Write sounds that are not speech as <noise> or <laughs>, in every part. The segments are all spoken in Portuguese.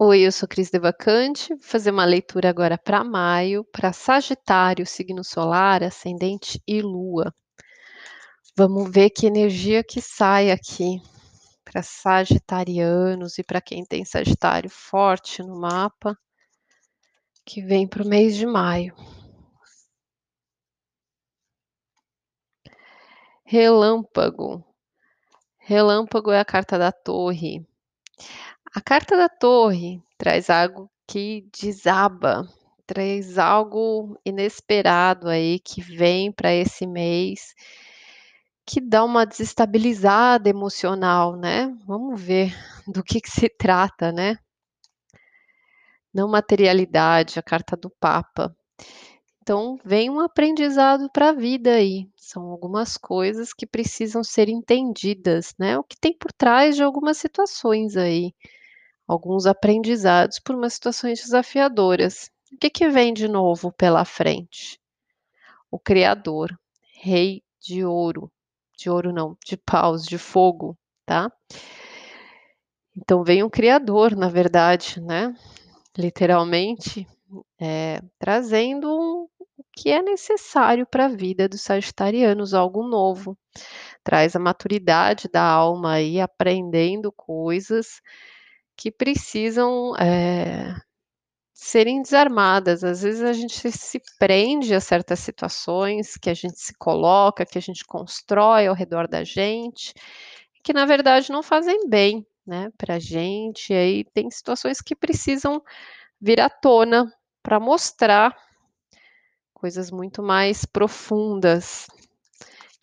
Oi, eu sou Cris Devacante, vou fazer uma leitura agora para maio, para Sagitário, signo solar, ascendente e lua. Vamos ver que energia que sai aqui para sagitarianos e para quem tem Sagitário forte no mapa, que vem para o mês de maio. Relâmpago. Relâmpago é a carta da torre. A carta da torre traz algo que desaba, traz algo inesperado aí que vem para esse mês, que dá uma desestabilizada emocional, né? Vamos ver <laughs> do que, que se trata, né? Não materialidade, a carta do Papa. Então, vem um aprendizado para a vida aí. São algumas coisas que precisam ser entendidas, né? O que tem por trás de algumas situações aí alguns aprendizados por umas situações desafiadoras. O que, que vem de novo pela frente? O Criador, Rei de Ouro, de ouro não, de paus, de fogo, tá? Então vem um Criador, na verdade, né? Literalmente, é, trazendo um, o que é necessário para a vida dos sagitarianos, algo novo. Traz a maturidade da alma aí, aprendendo coisas que precisam é, serem desarmadas. Às vezes a gente se prende a certas situações que a gente se coloca, que a gente constrói ao redor da gente, que na verdade não fazem bem, né, para a gente. E aí tem situações que precisam vir à tona para mostrar coisas muito mais profundas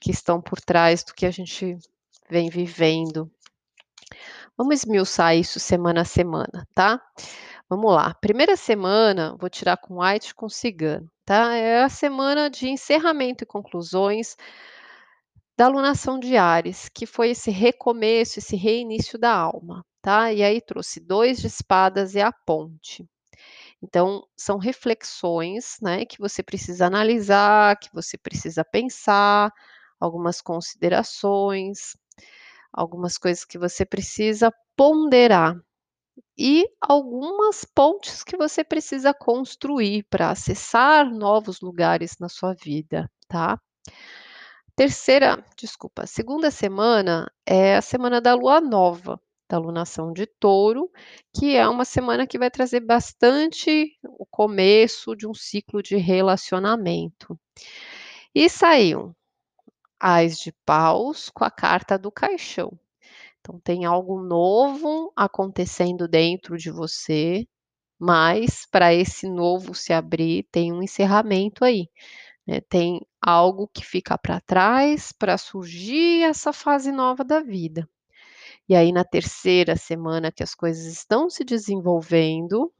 que estão por trás do que a gente vem vivendo. Vamos esmiuçar isso semana a semana, tá? Vamos lá. Primeira semana, vou tirar com White com Cigano, tá? É a semana de encerramento e conclusões da alunação de Ares, que foi esse recomeço, esse reinício da alma, tá? E aí trouxe dois de espadas e a ponte. Então, são reflexões, né, que você precisa analisar, que você precisa pensar, algumas considerações, algumas coisas que você precisa ponderar e algumas pontes que você precisa construir para acessar novos lugares na sua vida, tá? Terceira, desculpa, segunda semana é a semana da lua nova, da lunação de touro, que é uma semana que vai trazer bastante o começo de um ciclo de relacionamento. E saiu Ais de paus com a carta do caixão. Então, tem algo novo acontecendo dentro de você, mas para esse novo se abrir, tem um encerramento aí. Né? Tem algo que fica para trás para surgir essa fase nova da vida. E aí, na terceira semana que as coisas estão se desenvolvendo,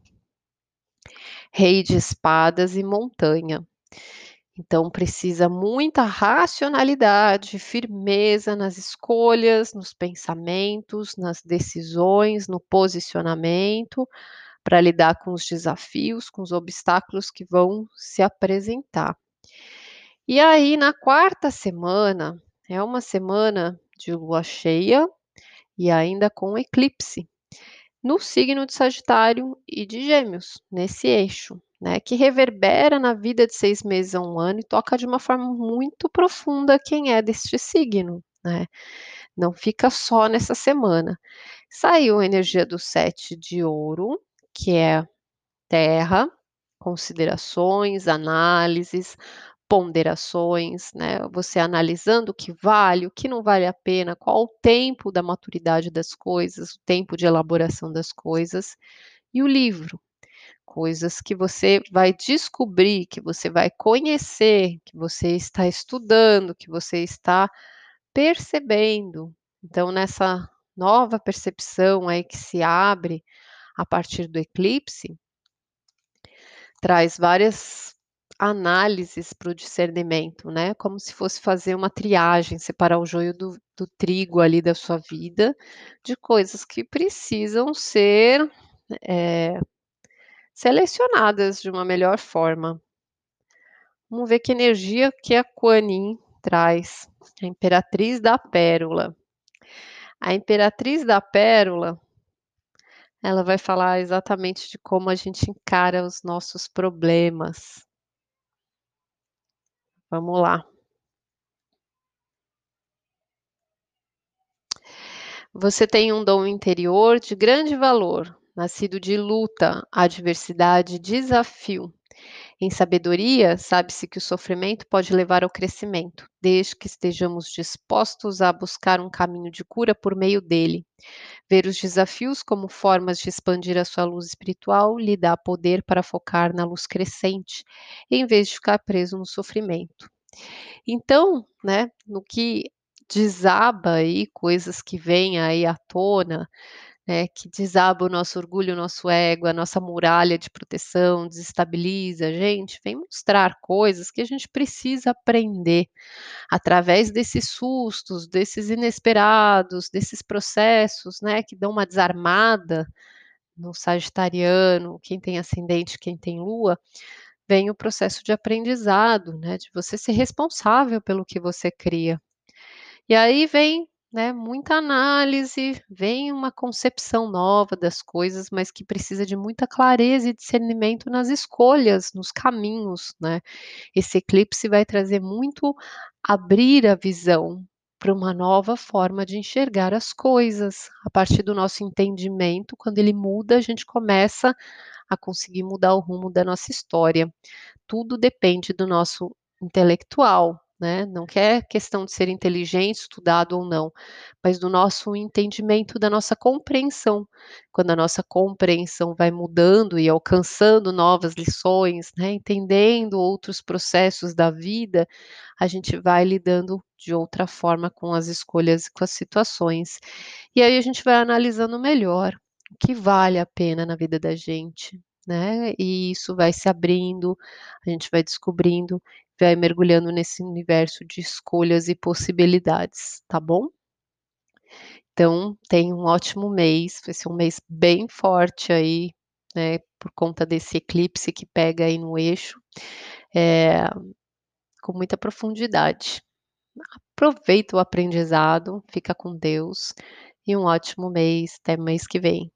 Rei de Espadas e Montanha. Então, precisa muita racionalidade, firmeza nas escolhas, nos pensamentos, nas decisões, no posicionamento, para lidar com os desafios, com os obstáculos que vão se apresentar. E aí, na quarta semana, é uma semana de lua cheia e ainda com eclipse no signo de Sagitário e de Gêmeos, nesse eixo né, que reverbera na vida de seis meses a um ano e toca de uma forma muito profunda quem é deste signo, né? Não fica só nessa semana. Saiu a energia do sete de ouro, que é terra, considerações, análises, ponderações, né? Você analisando o que vale, o que não vale a pena, qual o tempo da maturidade das coisas, o tempo de elaboração das coisas, e o livro, coisas que você vai descobrir, que você vai conhecer, que você está estudando, que você está percebendo. Então, nessa nova percepção aí que se abre a partir do eclipse, traz várias análises para o discernimento, né? Como se fosse fazer uma triagem, separar o joio do, do trigo ali da sua vida, de coisas que precisam ser é, selecionadas de uma melhor forma. Vamos ver que energia que a Kuan traz. A Imperatriz da Pérola. A Imperatriz da Pérola Ela vai falar exatamente de como a gente encara os nossos problemas. Vamos lá. Você tem um dom interior de grande valor, nascido de luta, adversidade, desafio. Em sabedoria, sabe-se que o sofrimento pode levar ao crescimento, desde que estejamos dispostos a buscar um caminho de cura por meio dele. Ver os desafios como formas de expandir a sua luz espiritual lhe dá poder para focar na luz crescente, em vez de ficar preso no sofrimento. Então, né, no que desaba aí, coisas que vêm aí à tona, né, que desaba o nosso orgulho, o nosso ego, a nossa muralha de proteção, desestabiliza a gente, vem mostrar coisas que a gente precisa aprender através desses sustos, desses inesperados, desses processos, né, que dão uma desarmada no sagitariano, quem tem ascendente, quem tem lua, vem o processo de aprendizado, né, de você ser responsável pelo que você cria. E aí vem, né, muita análise, vem uma concepção nova das coisas, mas que precisa de muita clareza e discernimento nas escolhas, nos caminhos, né. Esse eclipse vai trazer muito abrir a visão para uma nova forma de enxergar as coisas. A partir do nosso entendimento, quando ele muda, a gente começa a conseguir mudar o rumo da nossa história. Tudo depende do nosso intelectual, né, não que é questão de ser inteligente, estudado ou não, mas do nosso entendimento, da nossa compreensão. Quando a nossa compreensão vai mudando e alcançando novas lições, né, entendendo outros processos da vida, a gente vai lidando de outra forma com as escolhas e com as situações. E aí a gente vai analisando melhor o que vale a pena na vida da gente, né, e isso vai se abrindo, a gente vai descobrindo, vai mergulhando nesse universo de escolhas e possibilidades, tá bom? Então, tenha um ótimo mês, vai ser um mês bem forte aí, né, por conta desse eclipse que pega aí no eixo, eh, com muita profundidade. Aproveita o aprendizado, fica com Deus e um ótimo mês, até mês que vem.